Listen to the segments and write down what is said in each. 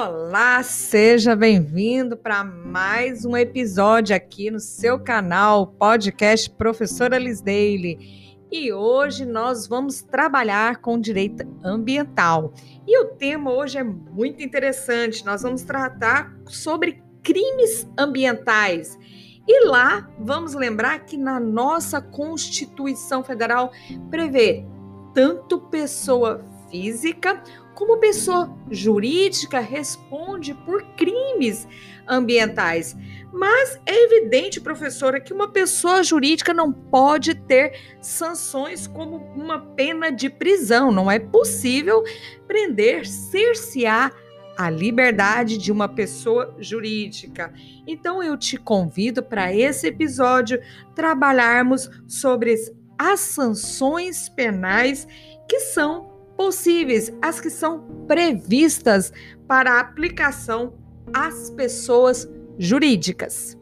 Olá, seja bem-vindo para mais um episódio aqui no seu canal podcast Professora Liz Daily. E hoje nós vamos trabalhar com direito ambiental. E o tema hoje é muito interessante. Nós vamos tratar sobre crimes ambientais. E lá vamos lembrar que na nossa Constituição Federal prevê tanto pessoa física como pessoa jurídica responde por crimes ambientais. Mas é evidente, professora, que uma pessoa jurídica não pode ter sanções como uma pena de prisão. Não é possível prender, cercear a liberdade de uma pessoa jurídica. Então eu te convido para esse episódio trabalharmos sobre as sanções penais que são possíveis, as que são previstas para aplicação às pessoas jurídicas.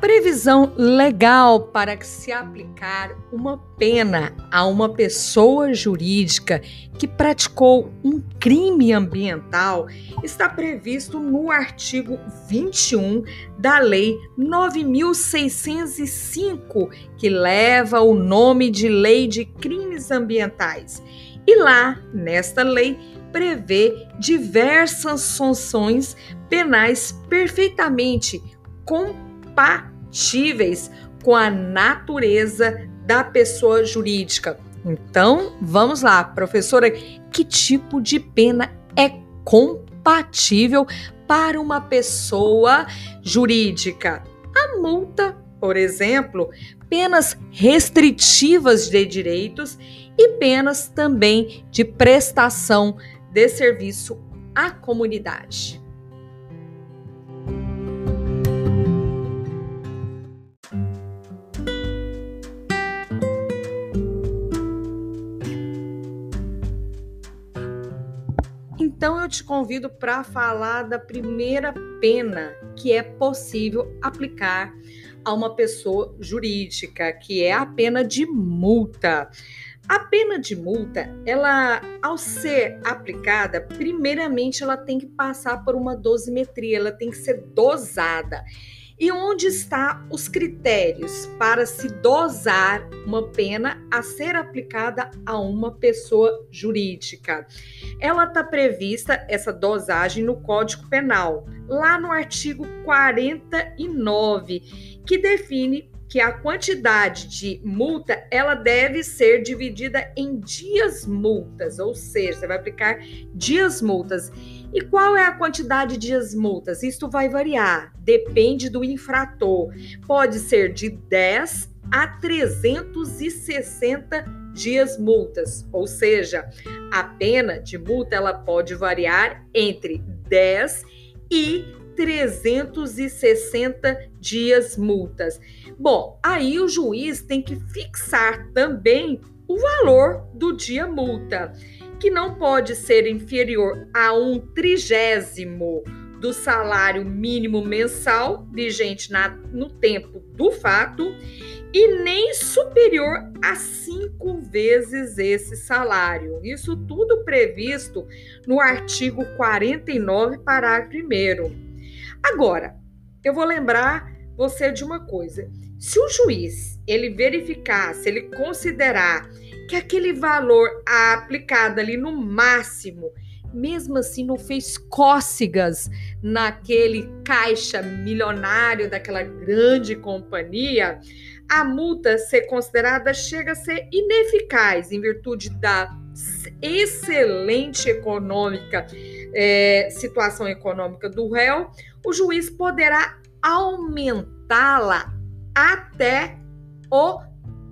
Previsão legal para que se aplicar uma pena a uma pessoa jurídica que praticou um crime ambiental está previsto no artigo 21 da Lei 9605, que leva o nome de Lei de Crimes Ambientais. E lá, nesta lei, prevê diversas sanções penais perfeitamente compatíveis compatíveis com a natureza da pessoa jurídica. Então, vamos lá, professora, que tipo de pena é compatível para uma pessoa jurídica? A multa, por exemplo, penas restritivas de direitos e penas também de prestação de serviço à comunidade. Então eu te convido para falar da primeira pena que é possível aplicar a uma pessoa jurídica, que é a pena de multa. A pena de multa, ela, ao ser aplicada, primeiramente ela tem que passar por uma dosimetria, ela tem que ser dosada. E onde estão os critérios para se dosar uma pena a ser aplicada a uma pessoa jurídica? Ela está prevista, essa dosagem, no Código Penal, lá no artigo 49, que define que a quantidade de multa ela deve ser dividida em dias multas, ou seja, você vai aplicar dias multas. E qual é a quantidade de dias multas? Isto vai variar, depende do infrator. Pode ser de 10 a 360 dias multas, ou seja, a pena de multa ela pode variar entre 10 e 360 dias multas. Bom, aí o juiz tem que fixar também o valor do dia multa que não pode ser inferior a um trigésimo do salário mínimo mensal vigente na, no tempo do fato e nem superior a cinco vezes esse salário. Isso tudo previsto no artigo 49, parágrafo 1. Agora, eu vou lembrar você de uma coisa. Se o juiz ele verificar, se ele considerar que aquele valor aplicado ali no máximo, mesmo assim não fez cócegas naquele caixa milionário daquela grande companhia, a multa ser considerada chega a ser ineficaz em virtude da excelente econômica é, situação econômica do réu, o juiz poderá aumentá-la até o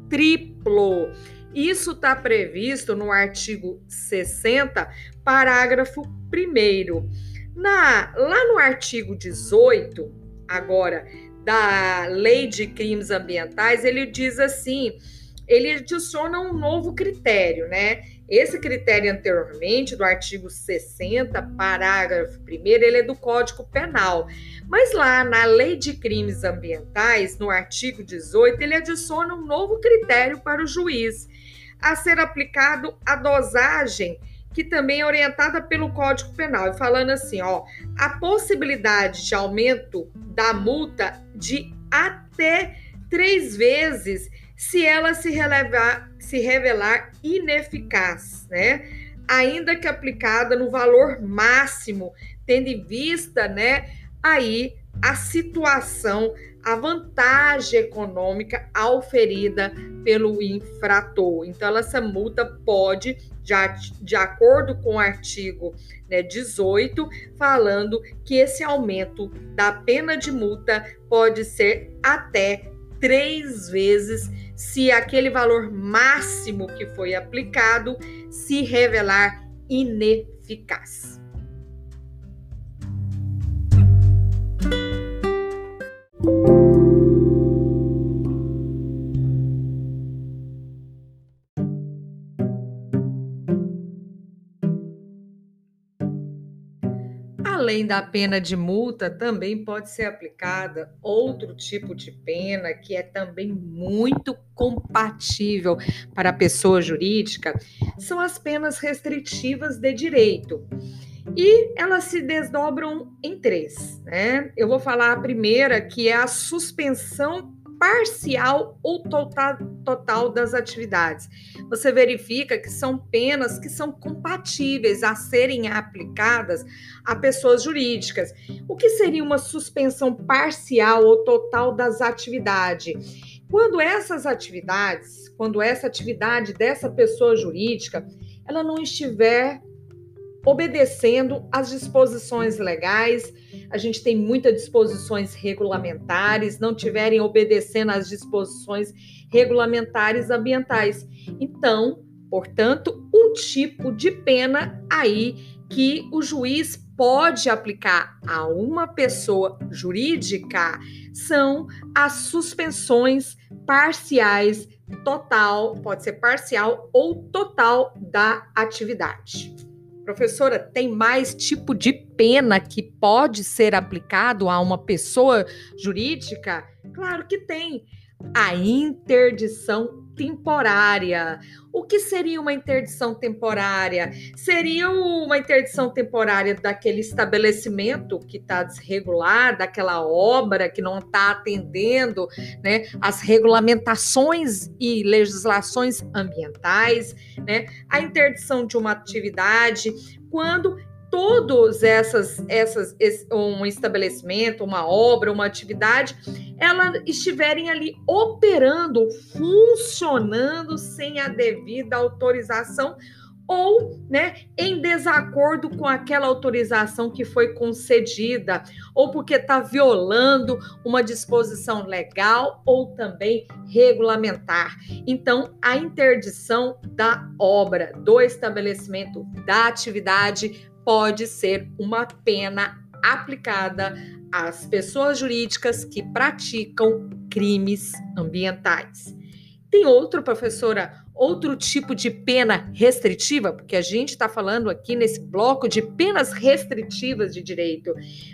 triplo. Isso está previsto no artigo 60, parágrafo 1. Na, lá no artigo 18, agora, da Lei de Crimes Ambientais, ele diz assim: ele adiciona um novo critério, né? Esse critério anteriormente do artigo 60, parágrafo 1 ele é do Código Penal. Mas lá na Lei de Crimes Ambientais, no artigo 18, ele adiciona um novo critério para o juiz a ser aplicado a dosagem que também é orientada pelo Código Penal, e falando assim, ó, a possibilidade de aumento da multa de até três vezes se ela se, relevar, se revelar ineficaz, né? Ainda que aplicada no valor máximo, tendo em vista, né, aí a situação, a vantagem econômica auferida pelo infrator. Então, essa multa pode, já de acordo com o artigo né, 18, falando que esse aumento da pena de multa pode ser até três vezes se aquele valor máximo que foi aplicado se revelar ineficaz. Além da pena de multa, também pode ser aplicada outro tipo de pena que é também muito compatível para a pessoa jurídica, são as penas restritivas de direito. E elas se desdobram em três, né? Eu vou falar a primeira, que é a suspensão parcial ou total, total das atividades. Você verifica que são penas que são compatíveis a serem aplicadas a pessoas jurídicas. O que seria uma suspensão parcial ou total das atividades? Quando essas atividades, quando essa atividade dessa pessoa jurídica, ela não estiver obedecendo às disposições legais. A gente tem muitas disposições regulamentares, não tiverem obedecendo às disposições regulamentares ambientais. Então, portanto, um tipo de pena aí que o juiz pode aplicar a uma pessoa jurídica são as suspensões parciais total, pode ser parcial ou total da atividade. Professora, tem mais tipo de pena que pode ser aplicado a uma pessoa jurídica? Claro que tem. A interdição temporária. O que seria uma interdição temporária? Seria uma interdição temporária daquele estabelecimento que está desregular, daquela obra que não está atendendo né, as regulamentações e legislações ambientais, né? A interdição de uma atividade quando todos essas, essas, um estabelecimento, uma obra, uma atividade, ela estiverem ali operando, funcionando sem a devida autorização ou, né, em desacordo com aquela autorização que foi concedida, ou porque está violando uma disposição legal ou também regulamentar. Então, a interdição da obra, do estabelecimento, da atividade pode ser uma pena aplicada às pessoas jurídicas que praticam crimes ambientais. Tem outro, professora, outro tipo de pena restritiva, porque a gente está falando aqui nesse bloco de penas restritivas de direito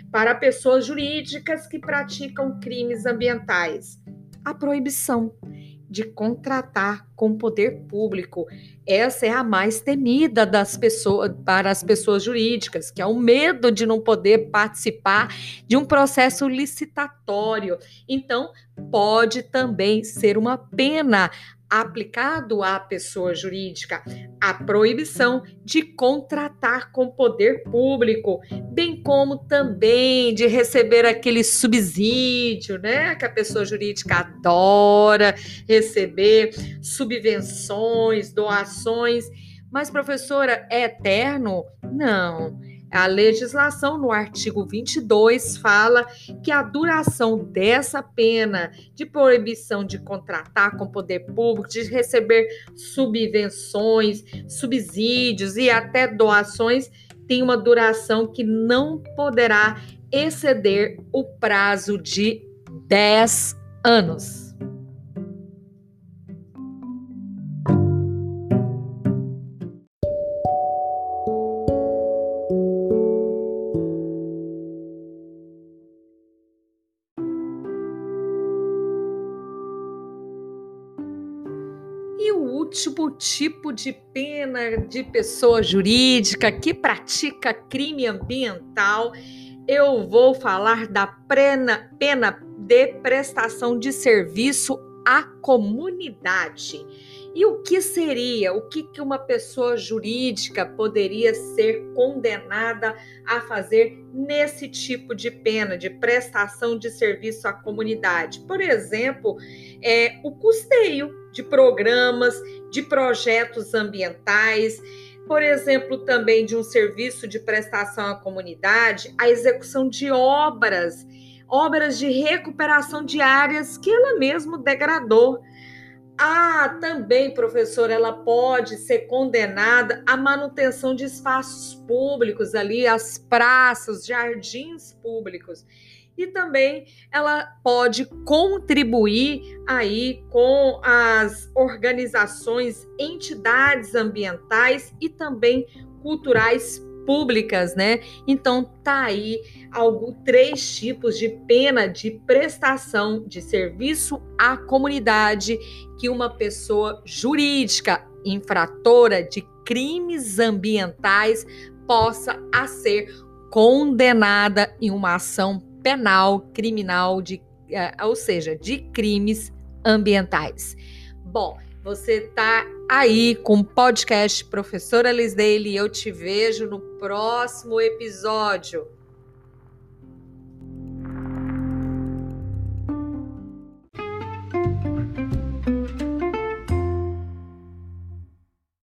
para pessoas jurídicas que praticam crimes ambientais. A proibição de contratar com poder público. Essa é a mais temida das pessoas para as pessoas jurídicas, que é o medo de não poder participar de um processo licitatório. Então, pode também ser uma pena aplicado à pessoa jurídica a proibição de contratar com poder público, bem como também de receber aquele subsídio, né, que a pessoa jurídica adora receber, subvenções, doações. Mas professora, é eterno? Não. A legislação, no artigo 22, fala que a duração dessa pena de proibição de contratar com poder público, de receber subvenções, subsídios e até doações, tem uma duração que não poderá exceder o prazo de 10 anos. Último tipo de pena de pessoa jurídica que pratica crime ambiental, eu vou falar da pena, pena de prestação de serviço à comunidade. E o que seria, o que, que uma pessoa jurídica poderia ser condenada a fazer nesse tipo de pena, de prestação de serviço à comunidade? Por exemplo, é, o custeio de programas, de projetos ambientais, por exemplo, também de um serviço de prestação à comunidade, a execução de obras, obras de recuperação de áreas que ela mesma degradou ah, também, professor, ela pode ser condenada à manutenção de espaços públicos ali, as praças, jardins públicos. E também ela pode contribuir aí com as organizações, entidades ambientais e também culturais públicas, né? Então tá aí algo três tipos de pena de prestação de serviço à comunidade que uma pessoa jurídica infratora de crimes ambientais possa a ser condenada em uma ação penal criminal de, eh, ou seja, de crimes ambientais. Bom, você tá aí com o podcast Professora Lisdale e eu te vejo no próximo episódio.